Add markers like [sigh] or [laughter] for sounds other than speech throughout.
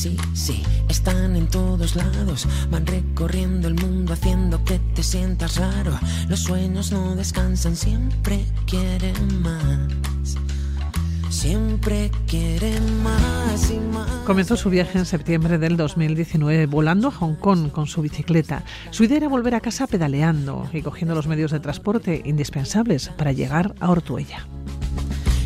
sí, sí, están en todos lados, van recorriendo el mundo haciendo que te sientas raro. Los sueños no descansan, siempre quieren más. Siempre quieren más y más. Comenzó su viaje en septiembre del 2019 volando a Hong Kong con su bicicleta. Su idea era volver a casa pedaleando y cogiendo los medios de transporte indispensables para llegar a Ortuella.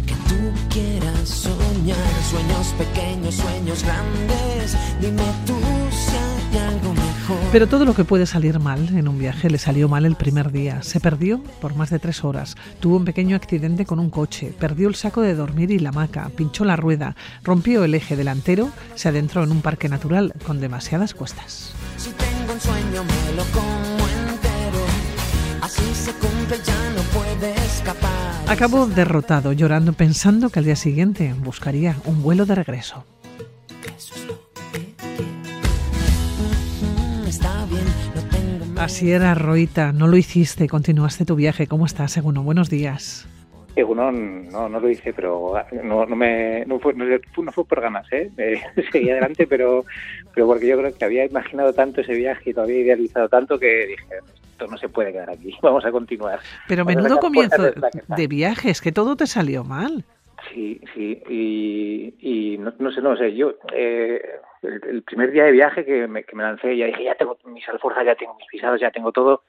Que tú quieras soñar sueños pequeños, sueños grandes. Dime tú si hay algo mejor. Pero todo lo que puede salir mal en un viaje le salió mal el primer día. Se perdió por más de tres horas. Tuvo un pequeño accidente con un coche. Perdió el saco de dormir y la hamaca. Pinchó la rueda. Rompió el eje delantero. Se adentró en un parque natural con demasiadas cuestas. Si tengo un sueño me lo se cumple, ya no puede escapar. Acabó derrotado, llorando, pensando que al día siguiente buscaría un vuelo de regreso. Así era, Roita. No lo hiciste. Continuaste tu viaje. ¿Cómo estás, Seguno? Buenos días. Egunon, no, no lo hice, pero no, no me, no fue, no, fue- no fue por ganas, ¿eh? [laughs] Eh, seguí adelante, pero, pero porque yo creo que había imaginado tanto ese viaje y lo había idealizado tanto que dije, esto no se puede quedar aquí, [laughs] vamos a continuar. Pero Vamos menudo comienzo de la que está. de viaje. Es que todo te salió mal. Sí, sí, y, y no, no sé, no sé, yo eh, el, el primer día de viaje que me, que me lancé, ya dije, ya tengo mis alforjas, ya tengo mis pisados, ya tengo todo,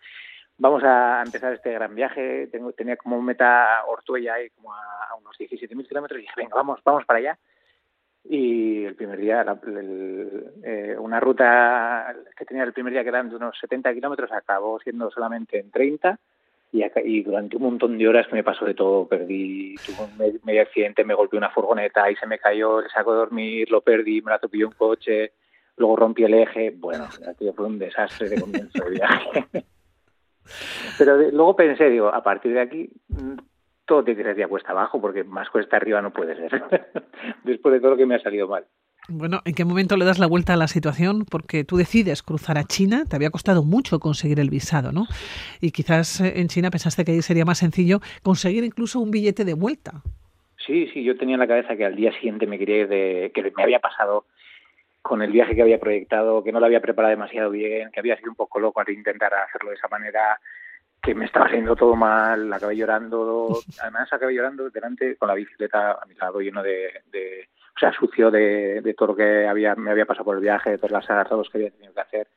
vamos a empezar este gran viaje, tengo, tenía como meta Ortuella y como a, a unos 17.000 kilómetros, y dije, venga, vamos, vamos para allá. Y el primer día, la- el- eh, una ruta que tenía el primer día que eran de unos 70 kilómetros, acabó siendo solamente en 30 y, acá- y durante un montón de horas que me pasó de todo, perdí, tuve un me- medio accidente, me golpeó una furgoneta y se me cayó el saco de dormir, lo perdí, me la atropelló un coche, luego rompí el eje, bueno, fue un desastre de comienzo de viaje. [laughs] Pero de- luego pensé, digo, a partir de aquí todo te tiraría cuesta abajo porque más cuesta arriba no puede ser, [laughs] después de todo lo que me ha salido mal. Bueno, ¿en qué momento le das la vuelta a la situación? Porque tú decides cruzar a China, te había costado mucho conseguir el visado, ¿no? Y quizás eh, en China pensaste que ahí sería más sencillo conseguir incluso un billete de vuelta. Sí, sí, yo tenía en la cabeza que al día siguiente me quería ir de, que me había pasado con el viaje que había proyectado, que no lo había preparado demasiado bien, que había sido un poco loco al intentar hacerlo de esa manera, que me estaba haciendo todo mal, acabé llorando, [laughs] además acabé llorando delante con la bicicleta a mi lado lleno de, de o sea, sucio de, de todo lo que había, me había pasado por el viaje, de todas las agarrados que había tenido que hacer.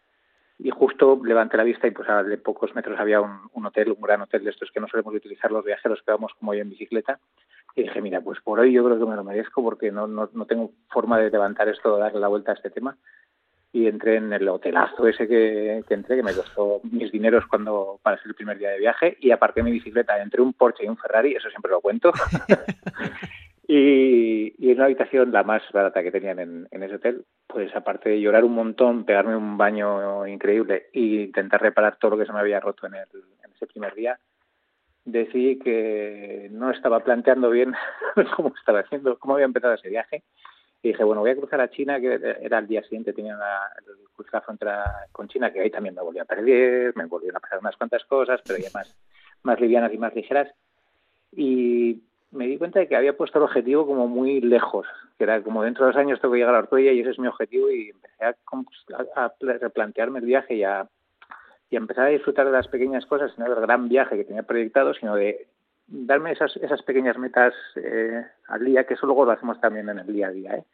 Y justo levanté la vista y pues a de pocos metros había un, un hotel, un gran hotel de estos que no solemos utilizar los viajeros que vamos como yo en bicicleta. Y dije, mira, pues por hoy yo creo que me lo merezco porque no, no, no tengo forma de levantar esto, darle la vuelta a este tema. Y entré en el hotelazo ese que, que entré, que me costó mis dineros cuando para ser el primer día de viaje, y aparqué mi bicicleta entre un Porsche y un Ferrari, eso siempre lo cuento. [laughs] y, y en una habitación, la más barata que tenían en, en ese hotel, pues aparte de llorar un montón, pegarme un baño increíble e intentar reparar todo lo que se me había roto en, el, en ese primer día, decidí que no estaba planteando bien [laughs] cómo estaba haciendo, cómo había empezado ese viaje. Y dije, bueno, voy a cruzar a China, que era el día siguiente, tenía el cruzar la frontera con China, que ahí también me volví a perder, me volvieron a pasar unas cuantas cosas, pero ya más, [laughs] más livianas y más ligeras. Y me di cuenta de que había puesto el objetivo como muy lejos, que era como dentro de dos años tengo que llegar a Ortuella y ese es mi objetivo y empecé a, a, a replantearme el viaje y a, y a empezar a disfrutar de las pequeñas cosas, no del gran viaje que tenía proyectado, sino de darme esas, esas pequeñas metas eh, al día, que eso luego lo hacemos también en el día a día. ¿eh?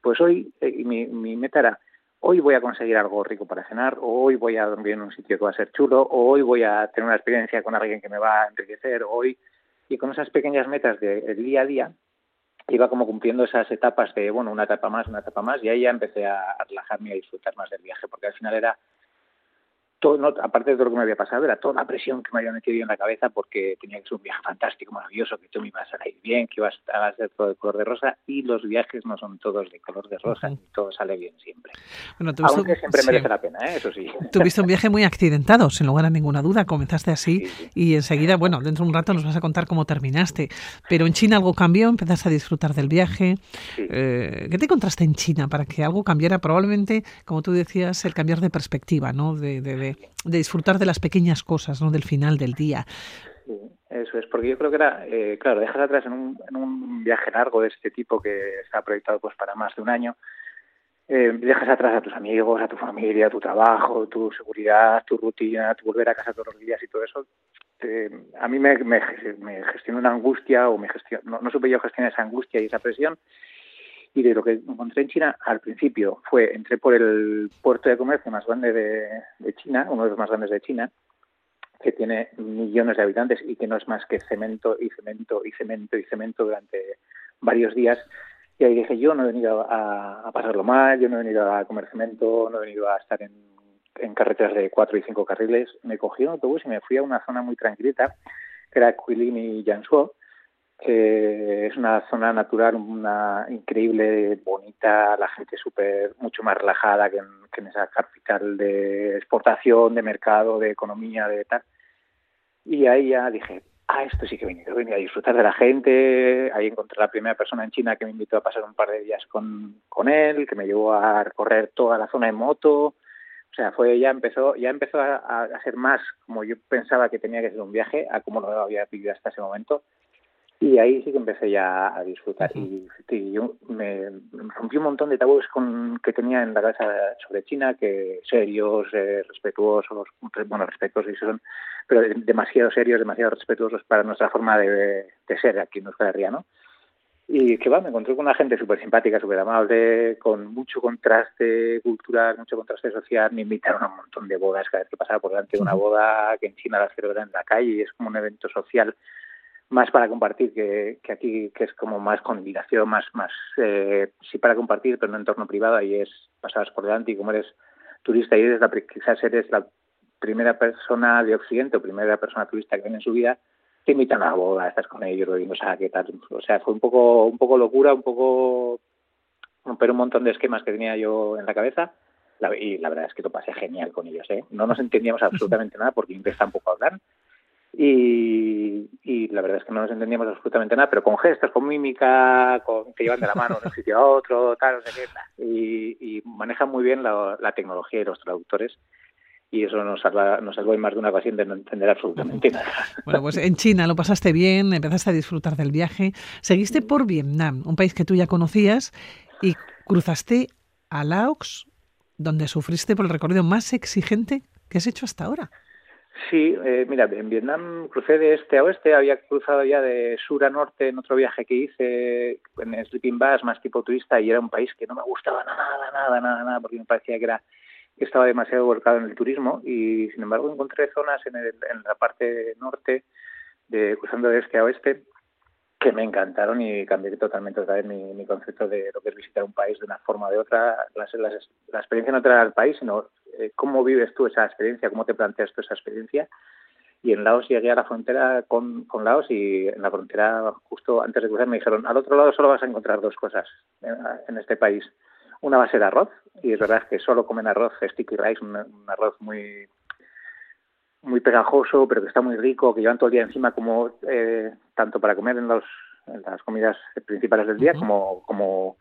Pues hoy eh, mi, mi meta era, hoy voy a conseguir algo rico para cenar, hoy voy a dormir en un sitio que va a ser chulo, hoy voy a tener una experiencia con alguien que me va a enriquecer, hoy... Y con esas pequeñas metas del día a día, iba como cumpliendo esas etapas de, bueno, una etapa más, una etapa más, y ahí ya empecé a relajarme y a disfrutar más del viaje, porque al final era todo, no, aparte de todo lo que me había pasado, era toda la presión que me había metido yo en la cabeza porque tenía que ser un viaje fantástico, maravilloso, que todo me iba a salir bien, que iba a ser todo de color de rosa, y los viajes no son todos de color de rosa, ni todo sale bien siempre. Bueno, Aunque siempre sí. merece la pena, ¿eh? eso sí. Tuviste un viaje muy accidentado, sin lugar a ninguna duda, comenzaste así, sí, sí. y enseguida, bueno, dentro de un rato nos vas a contar cómo terminaste, pero en China algo cambió, empezaste a disfrutar del viaje. Eh, ¿Qué te encontraste en China para que algo cambiara? Probablemente, como tú decías, el cambiar de perspectiva, ¿no? de, de, de de disfrutar de las pequeñas cosas, ¿no? Del final del día. Eso es, porque yo creo que era, eh, claro, dejas atrás en un, en un, viaje largo de este tipo que está proyectado pues para más de un año, eh, dejas atrás a tus amigos, a tu familia, a tu trabajo, tu seguridad, tu rutina, tu volver a casa todos los días y todo eso, a mí me, me, gestionó una angustia o me gestionó, no, supe yo gestionar esa angustia y esa presión. Y de lo que encontré en China al principio fue, entré por el puerto de comercio más grande de China, uno de los más grandes de China, que tiene millones de habitantes y que no es más que cemento y cemento y cemento y cemento durante varios días. Y ahí dije, yo no he venido a, pasarlo mal, yo no he venido a comer cemento, no he venido a estar en, carreteras de cuatro y cinco carriles. Me cogí un autobús y me fui a una zona muy tranquilita, que era Quilin y Jiangsu, que es una zona natural, una increíble, bonita, la gente súper, mucho más relajada que en, que en esa capital de exportación, de mercado, de economía, de tal. Y ahí ya dije, ah, esto sí que he venido, he venido a disfrutar de la gente. Ahí encontré la primera persona en China que me invitó a pasar un par de días con, con él, que me llevó a recorrer toda la zona en moto. O sea, fue ya empezó, ya empezó a, a, ser más como yo pensaba que tenía que ser un viaje, a como lo había vivido hasta ese momento. Y ahí sí que empecé ya a disfrutar. Y, yo me, rompí un montón de tabúes con, que tenía en la cabeza sobre China, que serios, eh, respetuosos, bueno, respetuosos son, pero demasiado serios, demasiado respetuosos para nuestra forma de, ser aquí en Euskal ¿no? Y que va, me encontré con una gente súper simpática, súper amable, con mucho contraste cultural, mucho contraste social. Me invitaron a un montón de bodas cada vez que pasaba por delante de una boda, que en China la celebran en la calle y es como un evento social más para compartir que, que, aquí, que es como más convidación, más, más eh, sí para compartir, pero en un entorno privado, ahí es pasas por delante y como eres turista y eres la, quizás eres la primera persona de Occidente o primera persona turista que viene en su vida, te invitan a la boda, estás con ellos, no sabes qué tal. O sea, fue un poco, un poco locura, un poco romper un montón de esquemas que tenía yo en la cabeza. y la verdad es que lo pasé genial con ellos. ¿eh? No nos entendíamos [laughs] absolutamente nada porque inglés tampoco hablar y, y, la verdad es que no nos entendíamos absolutamente nada, pero con gestos, con mímica, con que llevan de la mano de un sitio a otro, tal, no sé qué, y, y manejan muy bien la, tecnología y los traductores y eso nos, salva, nos salvó en más de una ocasión de no entender absolutamente nada. Bueno, pues en China lo pasaste bien, empezaste a disfrutar del viaje, seguiste por Vietnam, un país que tú ya conocías, y cruzaste a Laos, donde sufriste por el recorrido más exigente que has hecho hasta ahora. Sí, eh, mira, en Vietnam crucé de este a oeste, había cruzado ya de sur a norte en otro viaje que hice en Sleeping Bus, más tipo turista, y era un país que no me gustaba nada, nada, nada, nada, porque me parecía que era que estaba demasiado volcado en el turismo y sin embargo encontré zonas en, en la parte norte, de, cruzando de este a oeste, que me encantaron y cambié totalmente otra vez mi, concepto de lo que es visitar un país de una forma o de otra. La, experiencia no trae al país, sino eh, cómo vives tú esa experiencia, cómo te planteas tú esa experiencia. Y en Laos llegué a la frontera con, con Laos y en la frontera, justo antes de cruzar, me dijeron, al otro lado solo vas a encontrar dos cosas en, este país. Una va a ser arroz, y es verdad que solo comen arroz, sticky rice, un, arroz muy muy pegajoso, pero que está muy rico, que llevan todo el día encima como eh, tanto para comer en, los, en las comidas principales del día como, como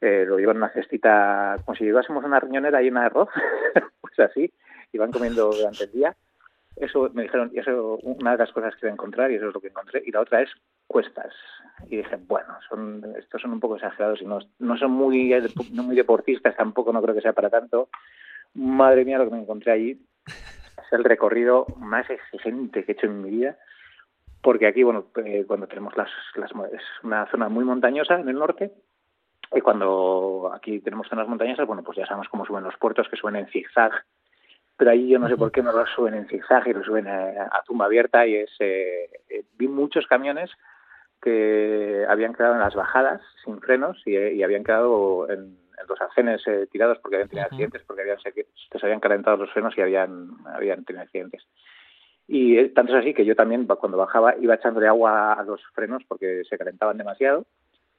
eh, lo llevan en una cestita, como si llevásemos una riñonera llena de arroz, [laughs] pues así, y van comiendo durante el día. Eso me dijeron, y eso una de las cosas que voy a encontrar, y eso es lo que encontré. Y la otra es cuestas. Y dije, bueno, son estos son un poco exagerados y no, no son muy, no muy deportistas, tampoco no creo que sea para tanto. Madre mía, lo que me encontré allí es el recorrido más exigente que he hecho en mi vida porque aquí, bueno, eh, cuando tenemos las, las, es una zona muy montañosa en el norte, y cuando aquí tenemos zonas montañosas, bueno, pues ya sabemos cómo suben los puertos, que suben en zigzag, pero ahí yo no sé por qué no lo suben en zigzag y lo suben a, tumba abierta y es eh, eh, vi muchos camiones que habían quedado en las bajadas sin frenos y, habían quedado en, los arcenes eh, tirados porque habían tenido accidentes, porque habían, se, habían calentado los frenos y habían, habían tenido accidentes. Y tanto es así que yo también cuando bajaba iba echándole agua a los frenos porque se calentaban demasiado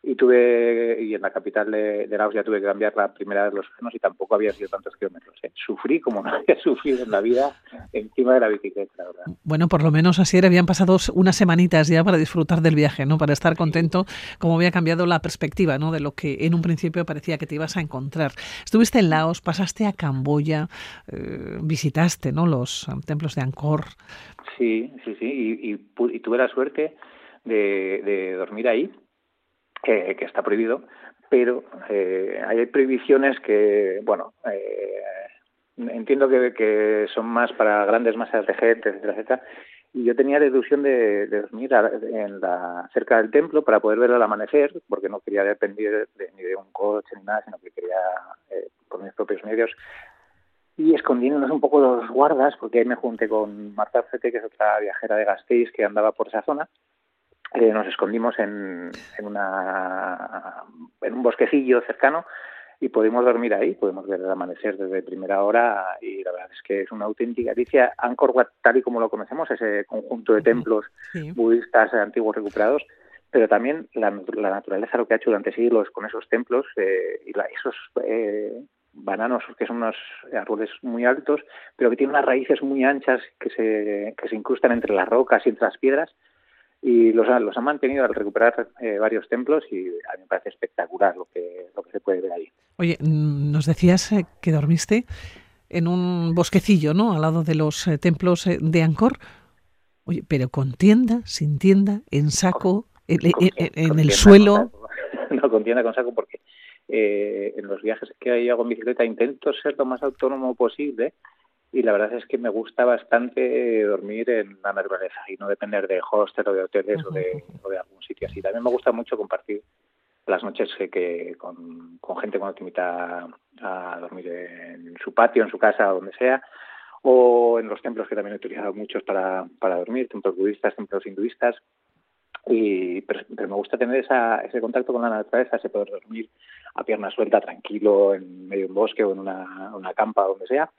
y tuve y en la capital de, Laos ya tuve que cambiar la primera de los frenos y tampoco había sido tantos kilómetros. ¿eh? Sufrí como [laughs] no había sufrido en la vida encima de la bicicleta, la verdad. Bueno, por lo menos así era, habían pasado unas semanitas ya para disfrutar del viaje, ¿no? Para estar contento, como había cambiado la perspectiva, ¿no? De lo que en un principio parecía que te ibas a encontrar. Estuviste en Laos, pasaste a Camboya, eh, visitaste, ¿no? Los templos de Angkor. Sí, sí, sí, y, y, tuve la suerte de, de dormir ahí que, está prohibido, pero eh, hay prohibiciones que, bueno, eh, entiendo que, que, son más para grandes masas de gente, etcétera, etcétera. Y yo tenía la ilusión de, dormir en la, cerca del templo para poder ver el amanecer, porque no quería depender ni de un coche ni nada, sino que quería, eh, por mis propios medios, y escondiéndonos un poco los guardas, porque ahí me junté con Marta Fete, que es otra viajera de Gasteiz que andaba por esa zona, eh, nos escondimos en, en, una, en un bosquecillo cercano y pudimos dormir ahí, pudimos ver el amanecer desde primera hora y la verdad es que es una auténtica delicia. Angkor Wat, tal y como lo conocemos, ese conjunto de templos budistas antiguos recuperados, pero también la, naturaleza lo que ha hecho durante siglos con esos templos eh, y esos eh, bananos que son unos árboles muy altos, pero que tienen unas raíces muy anchas que se, que se incrustan entre las rocas y entre las piedras y los, los han mantenido al recuperar eh, varios templos y a mí me parece espectacular lo que, lo que se puede ver ahí. Oye, mm, nos decías eh, que dormiste en un bosquecillo, ¿no? Al lado de los eh, templos de Angkor. Oye, pero con tienda, sin tienda, en saco, en, el suelo. [laughs] No, con tienda, con saco, porque en los viajes que hago en bicicleta intento ser lo más autónomo posible y la verdad es que me gusta bastante dormir en la naturaleza y no depender de hostel o de hoteles o, de, algún sitio así. También me gusta mucho compartir las noches que, con, gente cuando te invita a dormir en su patio, en su casa, o donde sea, o en los templos que también he utilizado muchos para, para dormir, templos budistas, templos hinduistas. Y, pero, me gusta tener esa, ese contacto con la naturaleza, ese poder dormir a pierna suelta, tranquilo, en medio de un bosque o en una, una campa, donde sea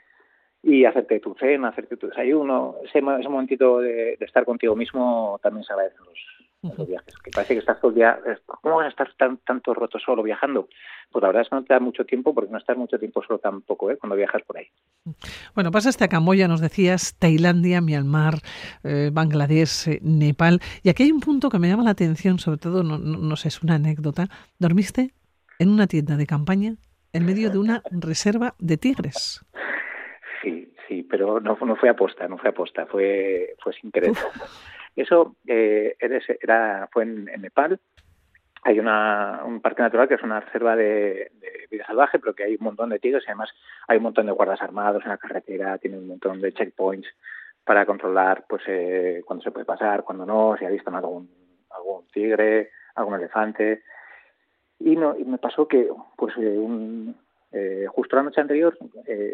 y hacerte tu cena, hacerte tu desayuno, ese, ese momentito de, estar contigo mismo también se agradece los, los viajes. Que parece que estás todo el día, ¿cómo vas a estar tan, tanto roto solo viajando? Pues la verdad es que no te da mucho tiempo porque no estás mucho tiempo solo tampoco, ¿eh? cuando viajas por ahí. Bueno, pasaste a Camboya, nos decías, Tailandia, Myanmar, eh, Bangladesh, eh, Nepal. Y aquí hay un punto que me llama la atención, sobre todo, no, no, no sé, es una anécdota. ¿Dormiste en una tienda de campaña en medio de una reserva de tigres? Sí, pero no, no fue aposta, no fue aposta, fue, fue sin querer. Eso eh, era, fue en, Nepal. Hay una, un parque natural que es una reserva de, vida salvaje, pero que hay un montón de tigres y además hay un montón de guardas armados en la carretera, tiene un montón de checkpoints para controlar pues eh, cuándo se puede pasar, cuándo no, si ha visto algún, algún tigre, algún elefante. Y, no, y me pasó que pues eh, un, eh, justo la noche anterior [laughs] eh,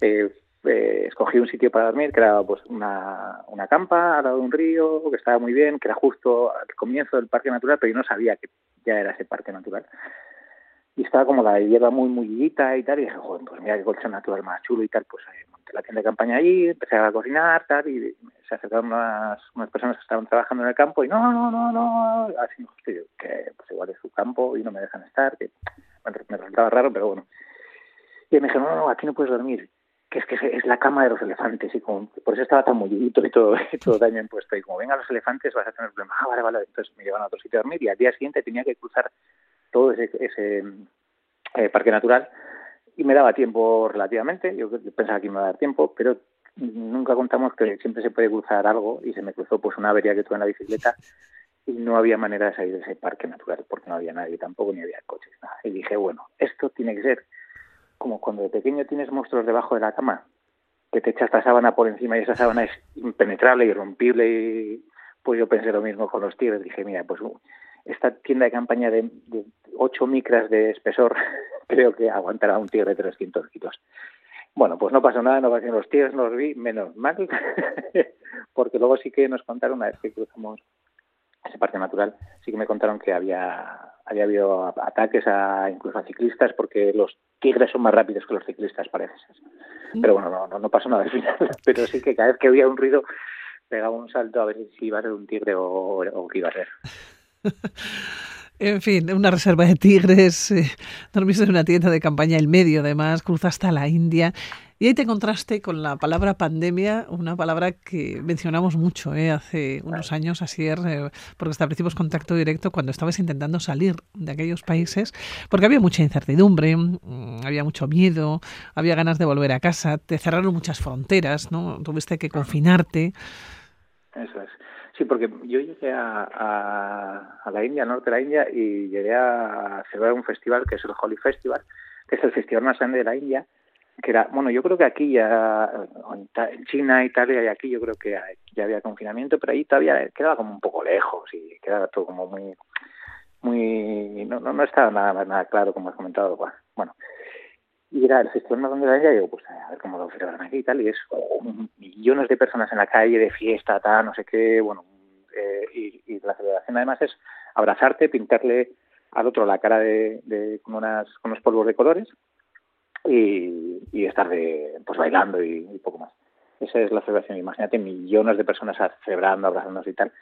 eh, escogí un sitio para dormir que era pues una, una campa al lado de un río que estaba muy bien, que era justo al comienzo del parque natural, pero yo no sabía que ya era ese parque natural. Y estaba como la hierba muy muy y tal, y dije, joder, pues mira qué colchón natural más chulo y tal, pues monté la tienda de campaña allí, empecé a cocinar, tal, y se acercaron unas, unas personas que estaban trabajando en el campo y no, no, no, no, así, que pues igual es su campo y no me dejan estar, que me resultaba raro, pero bueno. Y me dijeron, no, no, aquí no puedes dormir, que es que es la cama de los elefantes, y por eso estaba tan mullidito y todo, [laughs] y todo daño impuesto. Y como vengan los elefantes vas a tener problemas. Ah, vale, vale. Entonces me llevan a otro sitio a dormir y al día siguiente tenía que cruzar todo ese, ese eh, parque natural y me daba tiempo relativamente. Yo pensaba que me iba a dar tiempo, pero nunca contamos que siempre se puede cruzar algo y se me cruzó pues una avería que tuve en la bicicleta y no había manera de salir de ese parque natural porque no había nadie tampoco ni había coches nada. Y dije bueno esto tiene que ser como cuando de pequeño tienes monstruos debajo de la cama que te echas la sábana por encima y esa sábana es impenetrable irrompible y pues yo pensé lo mismo con los tigres. Dije mira pues esta tienda de campaña de, de 8 micras de espesor [laughs] creo que aguantará un tigre de 300 kilos bueno, pues no pasó nada, no pasó los tigres, no los vi, menos mal, [laughs] porque luego sí que nos contaron una vez que cruzamos ese parque natural, sí que me contaron que había, había habido ataques a incluso a ciclistas porque los tigres son más rápidos que los ciclistas, parece mm. Pero bueno, no, no, pasó nada al final. [laughs] Pero sí que cada vez que había un ruido pegaba un salto a ver si iba a ser un tigre o, o qué iba a ser. [laughs] En fin, una reserva de tigres, eh, dormiste en una tienda de campaña el medio, además, cruzaste a la India y ahí te encontraste con la palabra pandemia, una palabra que mencionamos mucho ¿eh? hace unos años, así eh, porque establecimos contacto directo cuando estabas intentando salir de aquellos países, porque había mucha incertidumbre, mm, había mucho miedo, había ganas de volver a casa, te cerraron muchas fronteras, ¿no? Tuviste que confinarte. Eso es. Sí, porque yo llegué a, a, la India, al norte de la India, y llegué a celebrar un festival que es el Holy Festival, que es el festival más grande de la India, que era, bueno, yo creo que aquí ya, en China, Italia y aquí yo creo que ya había confinamiento, pero ahí todavía quedaba como un poco lejos y quedaba todo como muy, muy, no, no, estaba nada, nada claro como has comentado, bueno, y era el festival más de India, y digo, pues a ver cómo lo celebran aquí y tal, y es millones de personas en la calle, de fiesta, tal, no sé qué, bueno, eh, y, la celebración además es abrazarte, pintarle al otro la cara de, con, unas, con unos polvos de colores y, estar de, pues bailando y, poco más. Esa es la celebración. Imagínate millones de personas celebrando, abrazándose y tal.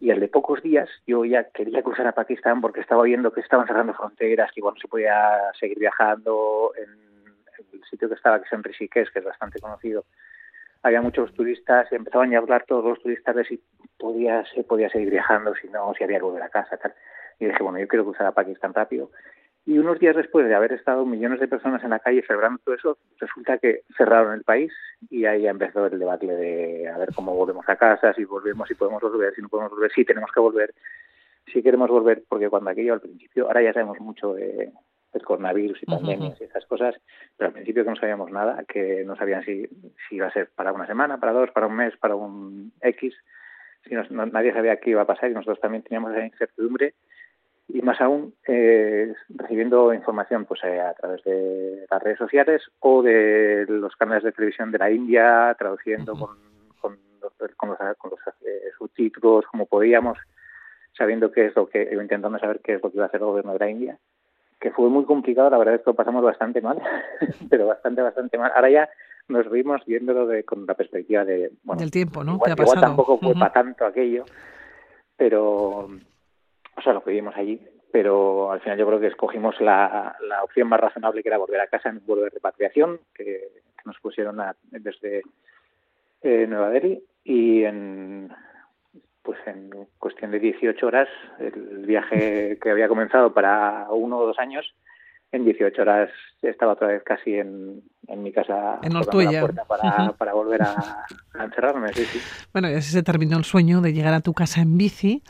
Y al de pocos días yo ya quería cruzar a Pakistán porque estaba viendo que estaban cerrando fronteras, que igual no se podía seguir viajando en el sitio que estaba, que es en Rishikesh, que es bastante conocido, había muchos turistas y empezaban a hablar todos los turistas de si podía, se podía seguir viajando, si no, si había que volver a casa, tal. Y dije, bueno, yo quiero cruzar a Pakistán rápido. Y unos días después de haber estado millones de personas en la calle celebrando todo eso, resulta que cerraron el país y ahí empezó el debate de a ver cómo volvemos a casa, si volvemos, si podemos volver, si no podemos volver, si tenemos que volver, si queremos volver, porque cuando aquello al principio, ahora ya sabemos mucho de, del coronavirus y pandemias y esas cosas, pero al principio que no sabíamos nada, que no sabían si, si iba a ser para una semana, para dos, para un mes, para un X, si nadie sabía qué iba a pasar y nosotros también teníamos esa incertidumbre y más aún eh, recibiendo información pues eh, a través de las redes sociales o de los canales de televisión de la India, traduciendo con, con, los, con los, eh, subtítulos como podíamos, sabiendo qué es lo que, intentando saber qué es lo que iba a hacer el gobierno de la India, que fue muy complicado, la verdad es que lo pasamos bastante mal, [laughs] pero bastante, bastante mal. Ahora ya nos vimos viéndolo de, con la perspectiva de... Bueno, del tiempo, ¿no? Igual, igual tampoco fue para tanto aquello, pero o sea, lo que vivimos allí, pero al final yo creo que escogimos la, la opción más razonable que era volver a casa en un vuelo de repatriación que, nos pusieron desde eh, Nueva Delhi y en pues en cuestión de 18 horas el viaje que había comenzado para uno o dos años en 18 horas estaba otra vez casi en, en mi casa en la puerta para, para volver a, encerrarme. Sí, sí. Bueno, y así se terminó el sueño de llegar a tu casa en bici,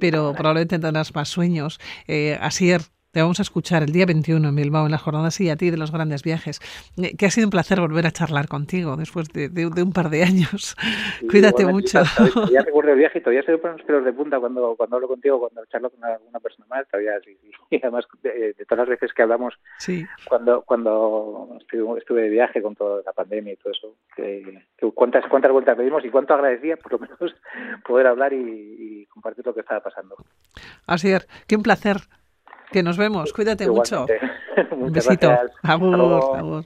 pero probablemente tendrás más sueños. Eh, Asier, te vamos a escuchar el día 21 en Bilbao, en las jornadas y a ti de los grandes viajes. Eh, que ha sido un placer volver a charlar contigo después de, un par de años. Cuídate mucho. Ya recuerdo el viaje y todavía se me ponen los pelos de punta cuando, cuando hablo contigo, cuando charlo con alguna persona más. Todavía sí, [laughs] Y además, de, todas las veces que hablamos, sí. cuando, cuando estuve, de viaje con toda la pandemia y todo eso, que, cuántas, cuántas vueltas le dimos y cuánto agradecía, por lo menos, [laughs] poder hablar y, y compartir lo que estaba pasando. Así es, qué un placer que nos vemos. Cuídate mucho. [laughs] Un besito. Agur, agur.